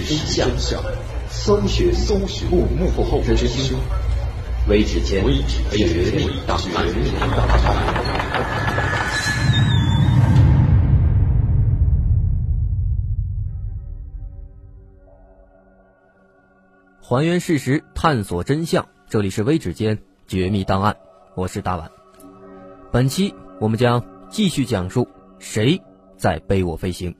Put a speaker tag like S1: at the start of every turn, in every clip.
S1: 事真相，搜寻幕幕后真凶。微指尖绝密档案。
S2: 还原事实，探索真相。这里是微指尖绝密档案，我是大碗。本期我们将继续讲述谁在背我飞行。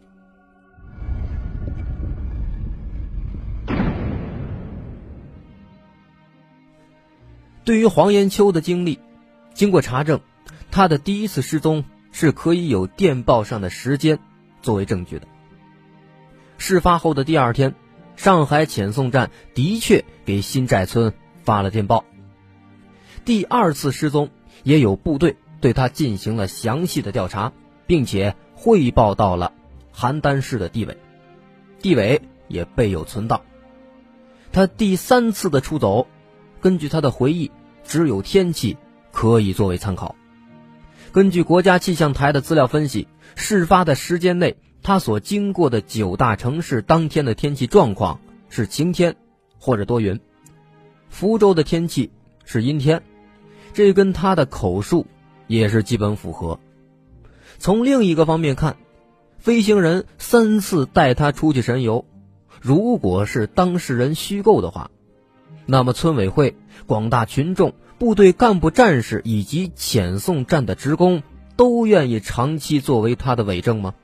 S2: 对于黄延秋的经历，经过查证，他的第一次失踪是可以有电报上的时间作为证据的。事发后的第二天。上海遣送站的确给新寨村发了电报。第二次失踪，也有部队对他进行了详细的调查，并且汇报到了邯郸市的地委，地委也备有存档。他第三次的出走，根据他的回忆，只有天气可以作为参考。根据国家气象台的资料分析，事发的时间内。他所经过的九大城市当天的天气状况是晴天或者多云，福州的天气是阴天，这跟他的口述也是基本符合。从另一个方面看，飞行人三次带他出去神游，如果是当事人虚构的话，那么村委会、广大群众、部队干部、战士以及遣送站的职工都愿意长期作为他的伪证吗？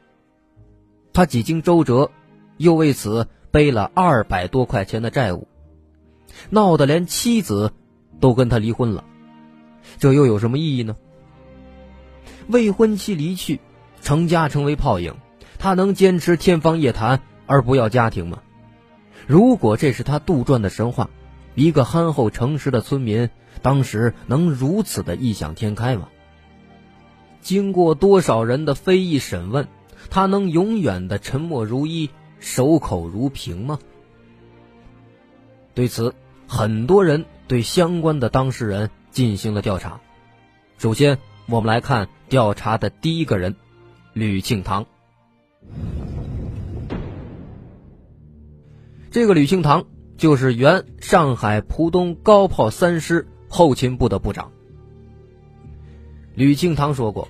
S2: 他几经周折，又为此背了二百多块钱的债务，闹得连妻子都跟他离婚了，这又有什么意义呢？未婚妻离去，成家成为泡影，他能坚持天方夜谭而不要家庭吗？如果这是他杜撰的神话，一个憨厚诚实的村民当时能如此的异想天开吗？经过多少人的非议审问？他能永远的沉默如一、守口如瓶吗？对此，很多人对相关的当事人进行了调查。首先，我们来看调查的第一个人——吕庆堂。这个吕庆堂就是原上海浦东高炮三师后勤部的部长。吕庆堂说过，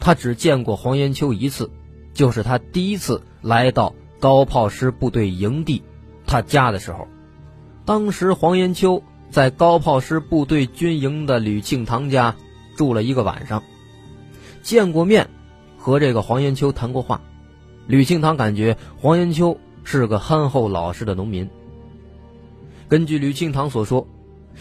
S2: 他只见过黄延秋一次。就是他第一次来到高炮师部队营地，他家的时候，当时黄延秋在高炮师部队军营的吕庆堂家住了一个晚上，见过面，和这个黄延秋谈过话，吕庆堂感觉黄延秋是个憨厚老实的农民。根据吕庆堂所说，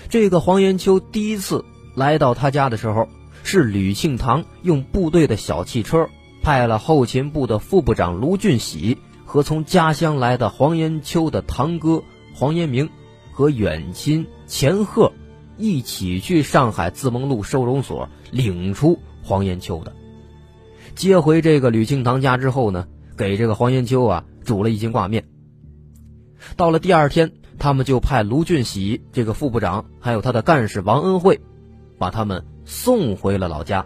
S2: 这个黄延秋第一次来到他家的时候，是吕庆堂用部队的小汽车。派了后勤部的副部长卢俊喜和从家乡来的黄延秋的堂哥黄延明和远亲钱鹤一起去上海自蒙路收容所领出黄延秋的。接回这个吕庆堂家之后呢，给这个黄延秋啊煮了一斤挂面。到了第二天，他们就派卢俊喜这个副部长还有他的干事王恩惠，把他们送回了老家。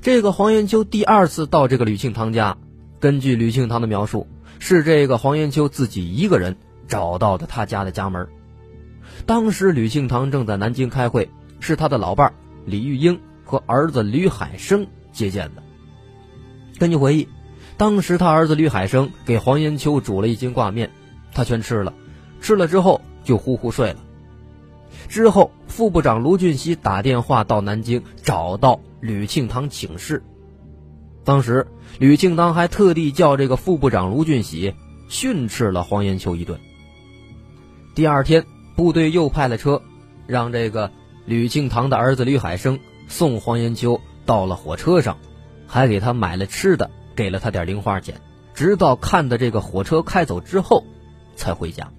S2: 这个黄延秋第二次到这个吕庆堂家，根据吕庆堂的描述，是这个黄延秋自己一个人找到的他家的家门。当时吕庆堂正在南京开会，是他的老伴李玉英和儿子吕海生接见的。根据回忆，当时他儿子吕海生给黄延秋煮了一斤挂面，他全吃了，吃了之后就呼呼睡了。之后，副部长卢俊熙打电话到南京找到。吕庆堂请示，当时吕庆堂还特地叫这个副部长卢俊喜训斥了黄延秋一顿。第二天，部队又派了车，让这个吕庆堂的儿子吕海生送黄延秋到了火车上，还给他买了吃的，给了他点零花钱，直到看的这个火车开走之后，才回家。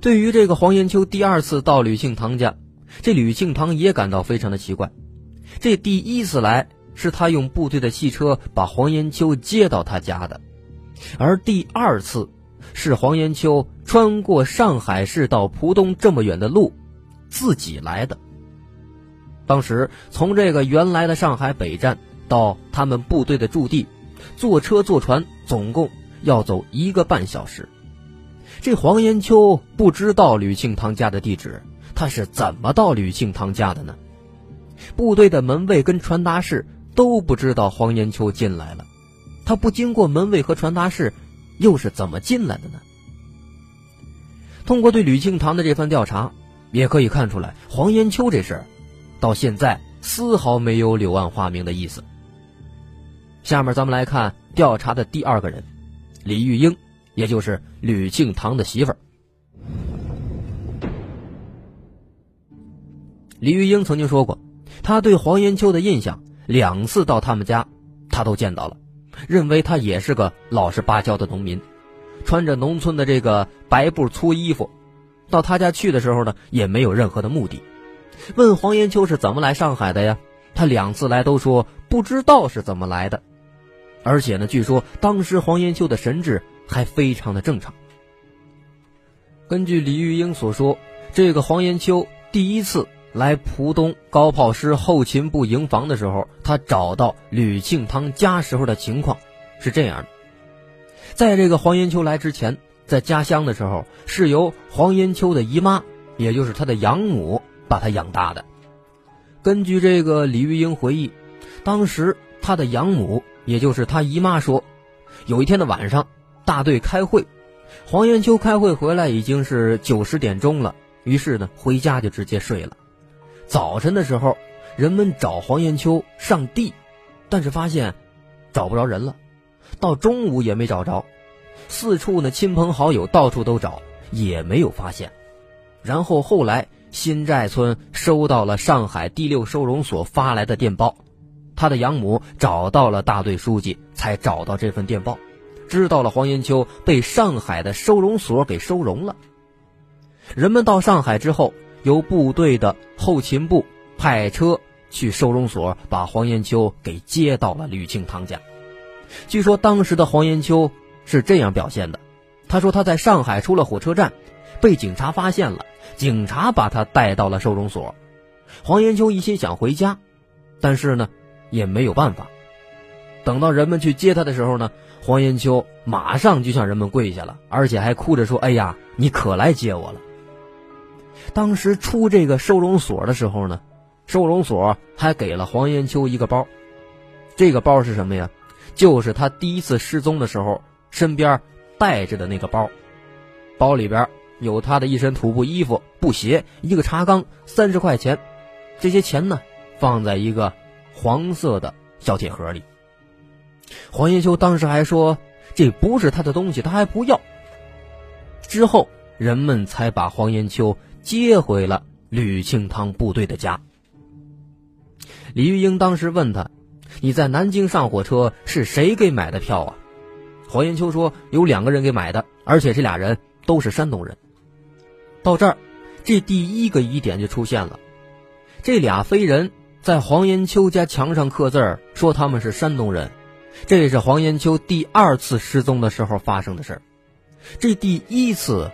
S2: 对于这个黄延秋第二次到吕庆堂家，这吕庆堂也感到非常的奇怪。这第一次来是他用部队的汽车把黄延秋接到他家的，而第二次是黄延秋穿过上海市到浦东这么远的路，自己来的。当时从这个原来的上海北站到他们部队的驻地，坐车坐船总共要走一个半小时。这黄延秋不知道吕庆堂家的地址，他是怎么到吕庆堂家的呢？部队的门卫跟传达室都不知道黄延秋进来了，他不经过门卫和传达室，又是怎么进来的呢？通过对吕庆堂的这番调查，也可以看出来，黄延秋这事儿到现在丝毫没有柳暗花明的意思。下面咱们来看调查的第二个人，李玉英，也就是吕庆堂的媳妇儿。李玉英曾经说过，她对黄延秋的印象，两次到他们家，她都见到了，认为他也是个老实巴交的农民。穿着农村的这个白布粗衣服，到他家去的时候呢，也没有任何的目的。问黄延秋是怎么来上海的呀？他两次来都说不知道是怎么来的，而且呢，据说当时黄延秋的神智还非常的正常。根据李玉英所说，这个黄延秋第一次来浦东高炮师后勤部营房的时候，他找到吕庆堂家时候的情况是这样的。在这个黄延秋来之前，在家乡的时候，是由黄延秋的姨妈，也就是他的养母，把他养大的。根据这个李玉英回忆，当时他的养母，也就是他姨妈说，有一天的晚上，大队开会，黄延秋开会回来已经是九十点钟了，于是呢，回家就直接睡了。早晨的时候，人们找黄延秋上地，但是发现找不着人了。到中午也没找着，四处呢亲朋好友到处都找，也没有发现。然后后来新寨村收到了上海第六收容所发来的电报，他的养母找到了大队书记，才找到这份电报，知道了黄延秋被上海的收容所给收容了。人们到上海之后，由部队的后勤部派车去收容所，把黄延秋给接到了吕庆堂家。据说当时的黄延秋是这样表现的，他说他在上海出了火车站，被警察发现了，警察把他带到了收容所。黄延秋一心想回家，但是呢，也没有办法。等到人们去接他的时候呢，黄延秋马上就向人们跪下了，而且还哭着说：“哎呀，你可来接我了。”当时出这个收容所的时候呢，收容所还给了黄延秋一个包，这个包是什么呀？就是他第一次失踪的时候，身边带着的那个包，包里边有他的一身土布衣服、布鞋、一个茶缸、三十块钱，这些钱呢放在一个黄色的小铁盒里。黄延秋当时还说这不是他的东西，他还不要。之后人们才把黄延秋接回了吕庆堂部队的家。李玉英当时问他。你在南京上火车是谁给买的票啊？黄延秋说有两个人给买的，而且这俩人都是山东人。到这儿，这第一个疑点就出现了。这俩飞人在黄延秋家墙上刻字，说他们是山东人。这是黄延秋第二次失踪的时候发生的事儿。这第一次，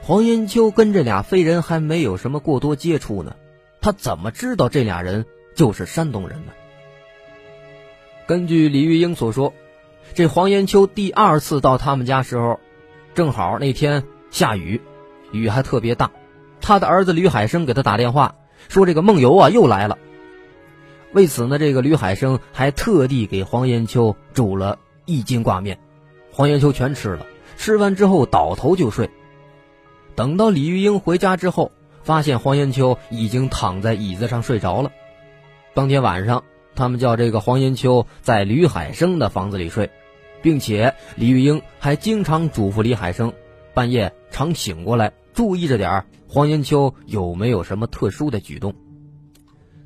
S2: 黄延秋跟这俩飞人还没有什么过多接触呢，他怎么知道这俩人就是山东人呢？根据李玉英所说，这黄延秋第二次到他们家时候，正好那天下雨，雨还特别大。他的儿子吕海生给他打电话说：“这个梦游啊又来了。”为此呢，这个吕海生还特地给黄延秋煮了一斤挂面，黄延秋全吃了。吃完之后倒头就睡。等到李玉英回家之后，发现黄延秋已经躺在椅子上睡着了。当天晚上。他们叫这个黄延秋在吕海生的房子里睡，并且李玉英还经常嘱咐李海生，半夜常醒过来注意着点黄延秋有没有什么特殊的举动。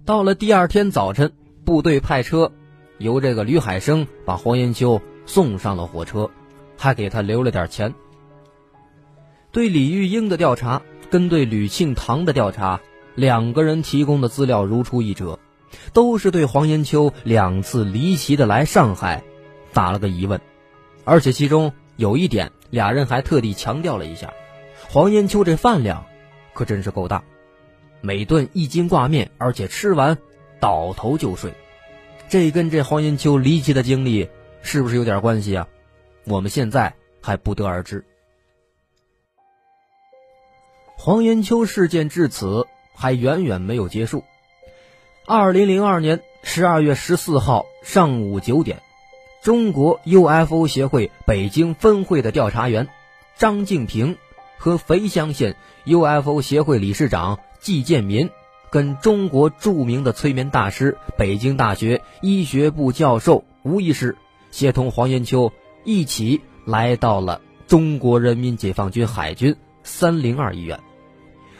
S2: 到了第二天早晨，部队派车由这个吕海生把黄延秋送上了火车，还给他留了点钱。对李玉英的调查跟对吕庆堂的调查，两个人提供的资料如出一辙。都是对黄延秋两次离奇的来上海，打了个疑问，而且其中有一点，俩人还特地强调了一下：黄延秋这饭量可真是够大，每顿一斤挂面，而且吃完倒头就睡，这跟这黄延秋离奇的经历是不是有点关系啊？我们现在还不得而知。黄延秋事件至此还远远没有结束。二零零二年十二月十四号上午九点，中国 UFO 协会北京分会的调查员张静平和肥乡县 UFO 协会理事长季建民，跟中国著名的催眠大师、北京大学医学部教授吴医师，协同黄延秋一起来到了中国人民解放军海军三零二医院，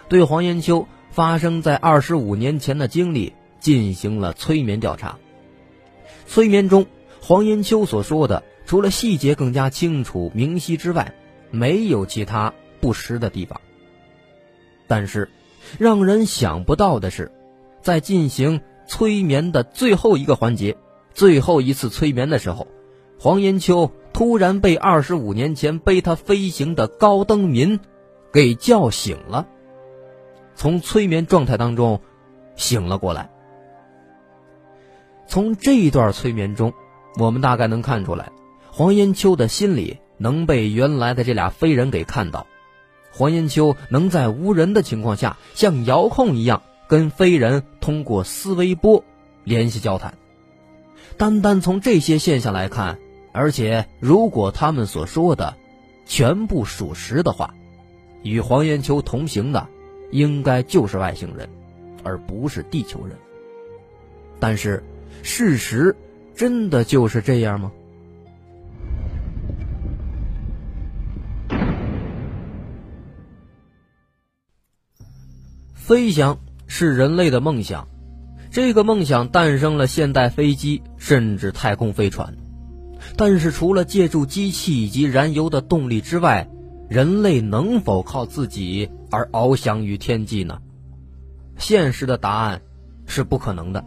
S2: 对黄延秋发生在二十五年前的经历。进行了催眠调查。催眠中，黄延秋所说的，除了细节更加清楚明晰之外，没有其他不实的地方。但是，让人想不到的是，在进行催眠的最后一个环节，最后一次催眠的时候，黄延秋突然被二十五年前背他飞行的高登民给叫醒了，从催眠状态当中醒了过来。从这一段催眠中，我们大概能看出来，黄延秋的心里能被原来的这俩飞人给看到。黄延秋能在无人的情况下，像遥控一样跟飞人通过思维波联系交谈。单单从这些现象来看，而且如果他们所说的全部属实的话，与黄延秋同行的应该就是外星人，而不是地球人。但是。事实真的就是这样吗？飞翔是人类的梦想，这个梦想诞生了现代飞机，甚至太空飞船。但是，除了借助机器以及燃油的动力之外，人类能否靠自己而翱翔于天际呢？现实的答案是不可能的。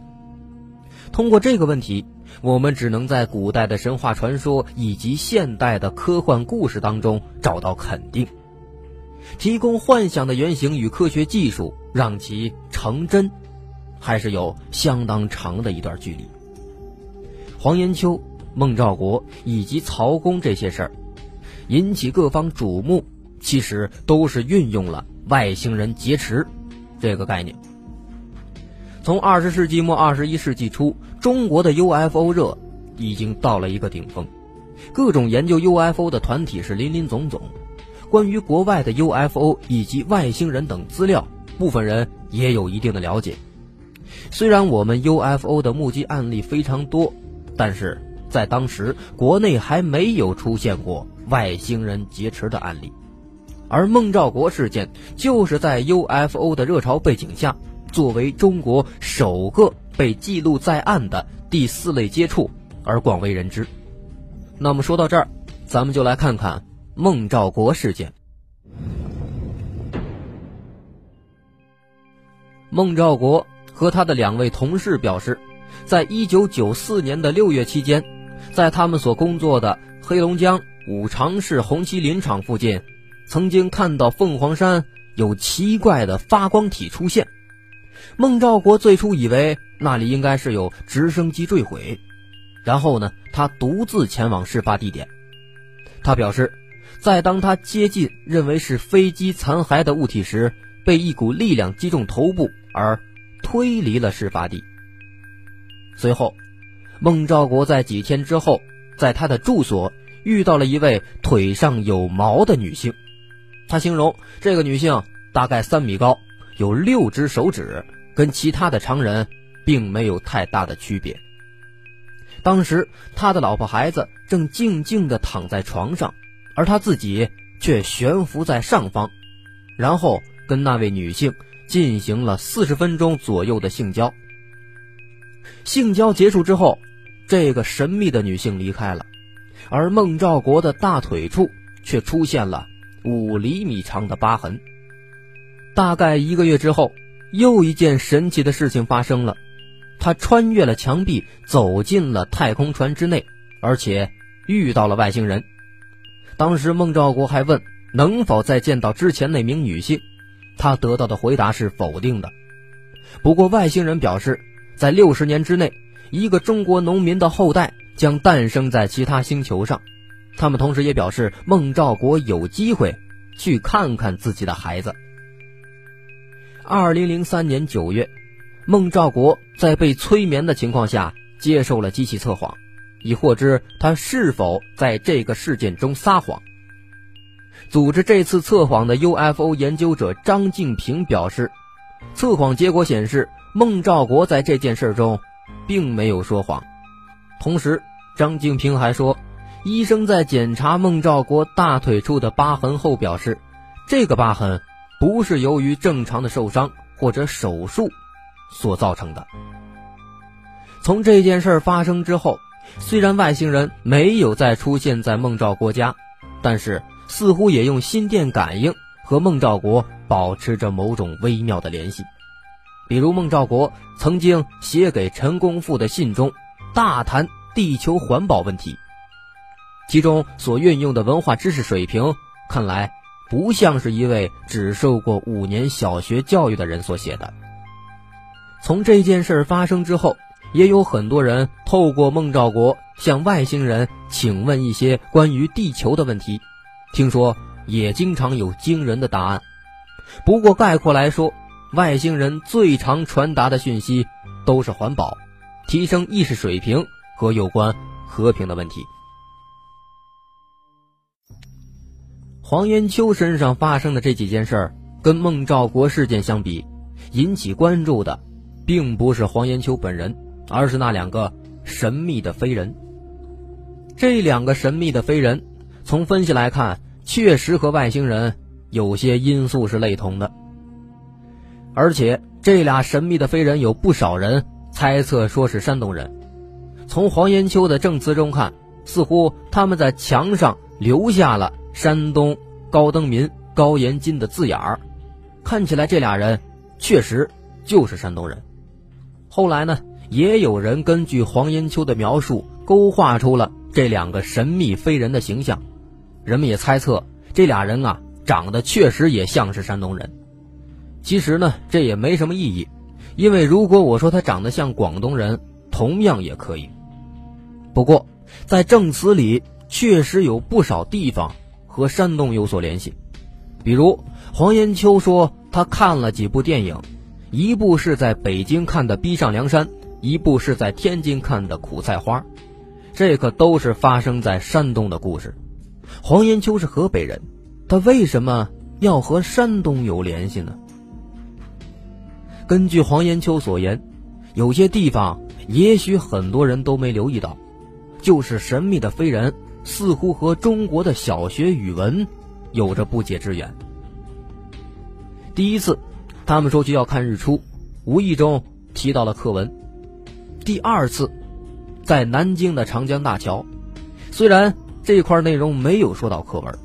S2: 通过这个问题，我们只能在古代的神话传说以及现代的科幻故事当中找到肯定。提供幻想的原型与科学技术让其成真，还是有相当长的一段距离。黄延秋、孟兆国以及曹公这些事儿，引起各方瞩目，其实都是运用了外星人劫持这个概念。从二十世纪末二十一世纪初，中国的 UFO 热已经到了一个顶峰，各种研究 UFO 的团体是林林总总。关于国外的 UFO 以及外星人等资料，部分人也有一定的了解。虽然我们 UFO 的目击案例非常多，但是在当时国内还没有出现过外星人劫持的案例，而孟兆国事件就是在 UFO 的热潮背景下。作为中国首个被记录在案的第四类接触而广为人知。那么说到这儿，咱们就来看看孟兆国事件。孟兆国和他的两位同事表示，在一九九四年的六月期间，在他们所工作的黑龙江五常市红旗林场附近，曾经看到凤凰山有奇怪的发光体出现。孟兆国最初以为那里应该是有直升机坠毁，然后呢，他独自前往事发地点。他表示，在当他接近认为是飞机残骸的物体时，被一股力量击中头部而推离了事发地。随后，孟兆国在几天之后，在他的住所遇到了一位腿上有毛的女性。他形容这个女性大概三米高。有六只手指，跟其他的常人并没有太大的区别。当时他的老婆孩子正静静地躺在床上，而他自己却悬浮在上方，然后跟那位女性进行了四十分钟左右的性交。性交结束之后，这个神秘的女性离开了，而孟兆国的大腿处却出现了五厘米长的疤痕。大概一个月之后，又一件神奇的事情发生了。他穿越了墙壁，走进了太空船之内，而且遇到了外星人。当时孟兆国还问能否再见到之前那名女性，他得到的回答是否定的。不过外星人表示，在六十年之内，一个中国农民的后代将诞生在其他星球上，他们同时也表示孟兆国有机会去看看自己的孩子。二零零三年九月，孟兆国在被催眠的情况下接受了机器测谎，以获知他是否在这个事件中撒谎。组织这次测谎的 UFO 研究者张静平表示，测谎结果显示孟兆国在这件事中并没有说谎。同时，张静平还说，医生在检查孟兆国大腿处的疤痕后表示，这个疤痕不是由于正常的受伤或者手术所造成的。从这件事发生之后，虽然外星人没有再出现在孟兆国家，但是。似乎也用心电感应和孟兆国保持着某种微妙的联系，比如孟兆国曾经写给陈公富的信中大谈地球环保问题，其中所运用的文化知识水平看来不像是一位只受过五年小学教育的人所写的。从这件事发生之后，也有很多人透过孟兆国向外星人请问一些关于地球的问题。听说也经常有惊人的答案，不过概括来说，外星人最常传达的讯息都是环保、提升意识水平和有关和平的问题。黄延秋身上发生的这几件事儿，跟孟兆国事件相比，引起关注的，并不是黄延秋本人，而是那两个神秘的飞人。这两个神秘的飞人。从分析来看，确实和外星人有些因素是类同的，而且这俩神秘的飞人有不少人猜测说是山东人。从黄延秋的证词中看，似乎他们在墙上留下了“山东高登民高延金”的字眼儿，看起来这俩人确实就是山东人。后来呢，也有人根据黄延秋的描述勾画出了这两个神秘飞人的形象。人们也猜测，这俩人啊，长得确实也像是山东人。其实呢，这也没什么意义，因为如果我说他长得像广东人，同样也可以。不过，在证词里确实有不少地方和山东有所联系，比如黄延秋说他看了几部电影，一部是在北京看的《逼上梁山》，一部是在天津看的《苦菜花》，这可都是发生在山东的故事。黄延秋是河北人，他为什么要和山东有联系呢？根据黄延秋所言，有些地方也许很多人都没留意到，就是神秘的飞人似乎和中国的小学语文有着不解之缘。第一次，他们说去要看日出，无意中提到了课文；第二次，在南京的长江大桥，虽然。这块内容没有说到课文，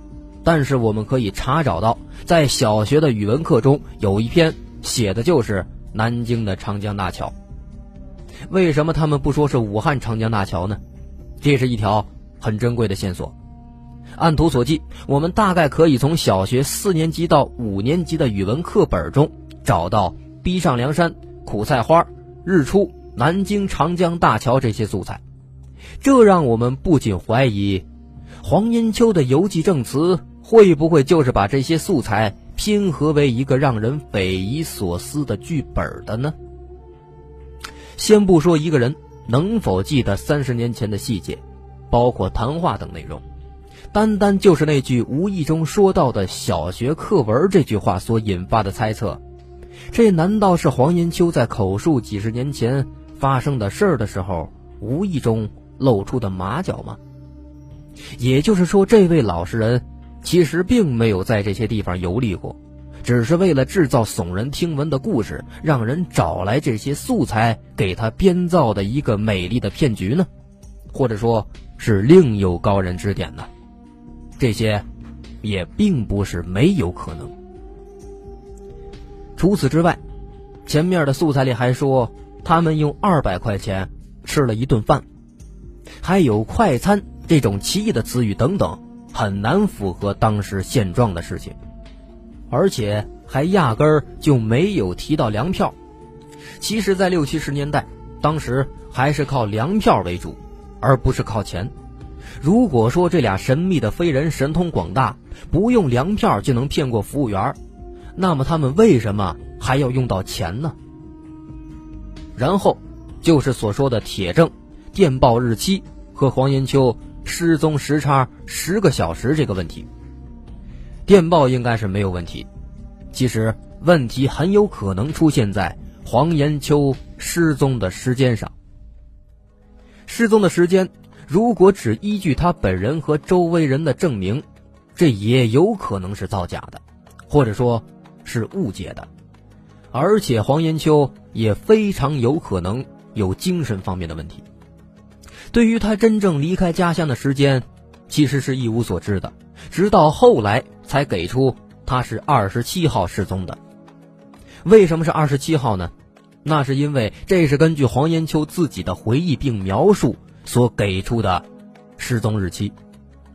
S2: 但是我们可以查找到，在小学的语文课中有一篇写的就是南京的长江大桥。为什么他们不说是武汉长江大桥呢？这是一条很珍贵的线索。按图索骥，我们大概可以从小学四年级到五年级的语文课本中找到“逼上梁山”“苦菜花”“日出”“南京长江大桥”这些素材，这让我们不禁怀疑。黄延秋的游记证词会不会就是把这些素材拼合为一个让人匪夷所思的剧本的呢？先不说一个人能否记得三十年前的细节，包括谈话等内容，单单就是那句无意中说到的小学课文这句话所引发的猜测，这难道是黄延秋在口述几十年前发生的事儿的时候无意中露出的马脚吗？也就是说，这位老实人其实并没有在这些地方游历过，只是为了制造耸人听闻的故事，让人找来这些素材给他编造的一个美丽的骗局呢？或者说是另有高人指点呢？这些也并不是没有可能。除此之外，前面的素材里还说他们用二百块钱吃了一顿饭，还有快餐。这种奇异的词语等等，很难符合当时现状的事情，而且还压根儿就没有提到粮票。其实，在六七十年代，当时还是靠粮票为主，而不是靠钱。如果说这俩神秘的飞人神通广大，不用粮票就能骗过服务员，那么他们为什么还要用到钱呢？然后，就是所说的铁证、电报日期和黄延秋失踪时差十个小时这个问题。电报应该是没有问题，其实问题很有可能出现在黄延秋失踪的时间上。失踪的时间。如果只依据他本人和周围人的证明，这也有可能是造假的，或者说，是误解的。而且黄延秋也非常有可能有精神方面的问题。对于他真正离开家乡的时间，其实是一无所知的，直到后来才给出他是二十七号失踪的。为什么是二十七号呢？那是因为这是根据黄延秋自己的回忆并描述。所给出的失踪日期，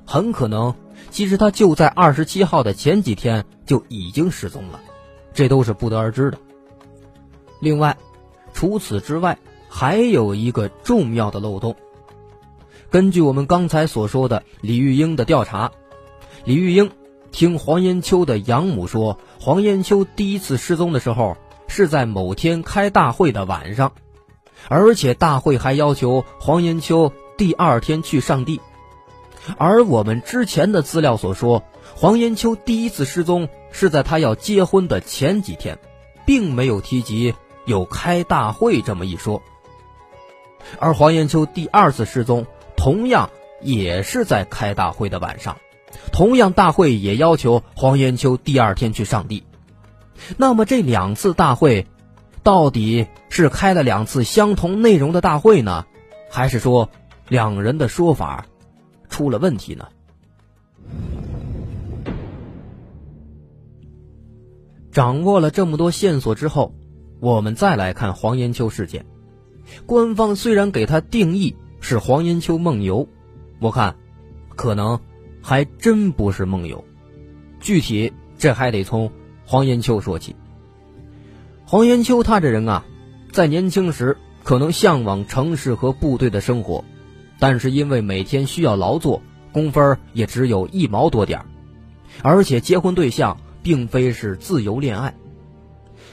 S2: 很可能其实他就在二十七号的前几天就已经失踪了，这都是不得而知的。另外，除此之外，还有一个重要的漏洞。根据我们刚才所说的李玉英的调查，李玉英听黄延秋的养母说，黄延秋第一次失踪的时候是在某天开大会的晚上。而且大会还要求黄延秋第二天去上帝，而我们之前的资料所说，黄延秋第一次失踪是在他要结婚的前几天，并没有提及有开大会这么一说。而黄延秋第二次失踪，同样也是在开大会的晚上，同样大会也要求黄延秋第二天去上帝。那么这两次大会。到底是开了两次相同内容的大会呢，还是说两人的说法出了问题呢？掌握了这么多线索之后，我们再来看黄延秋事件。官方虽然给他定义是黄延秋梦游，我看可能还真不是梦游。具体这还得从黄延秋说起。黄延秋他这人啊，在年轻时可能向往城市和部队的生活，但是因为每天需要劳作，工分也只有一毛多点而且结婚对象并非是自由恋爱。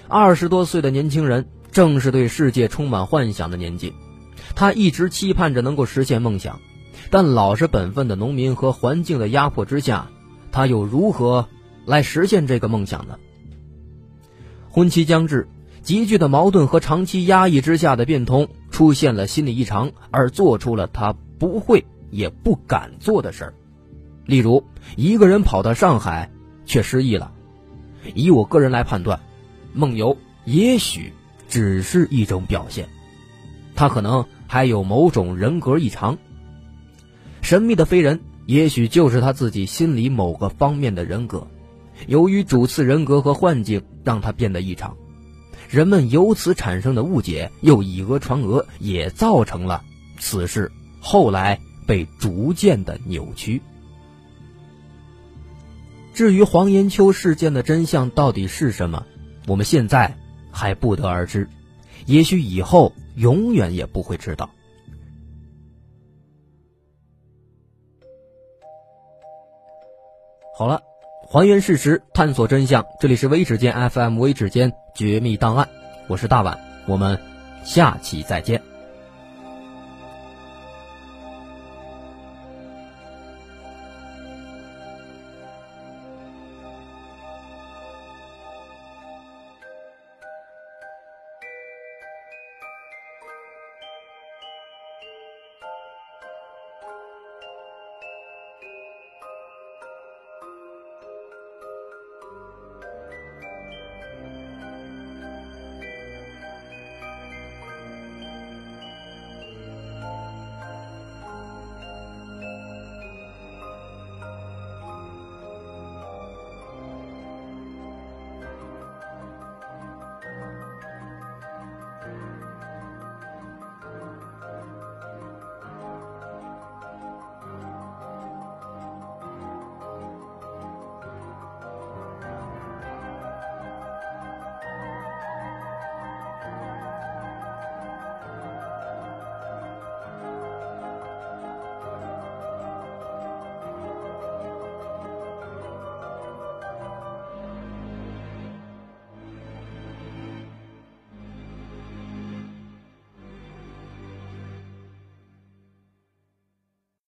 S2: 二十多岁的年轻人正是对世界充满幻想的年纪，他一直期盼着能够实现梦想，但老实本分的农民和环境的压迫之下，他又如何来实现这个梦想呢？婚期将至，急剧的矛盾和长期压抑之下的变通出现了心理异常，而做出了他不会也不敢做的事儿。例如，一个人跑到上海却失忆了。以我个人来判断，梦游也许只是一种表现，他可能还有某种人格异常。神秘的飞人也许就是他自己心里某个方面的人格。由于主次人格和幻境让他变得异常，人们由此产生的误解又以讹传讹，也造成了此事后来被逐渐的扭曲。至于黄延秋事件的真相到底是什么，我们现在还不得而知，也许以后永远也不会知道。好了。还原事实，探索真相。这里是微指尖 FM，微指尖绝密档案，我是大碗，我们下期再见。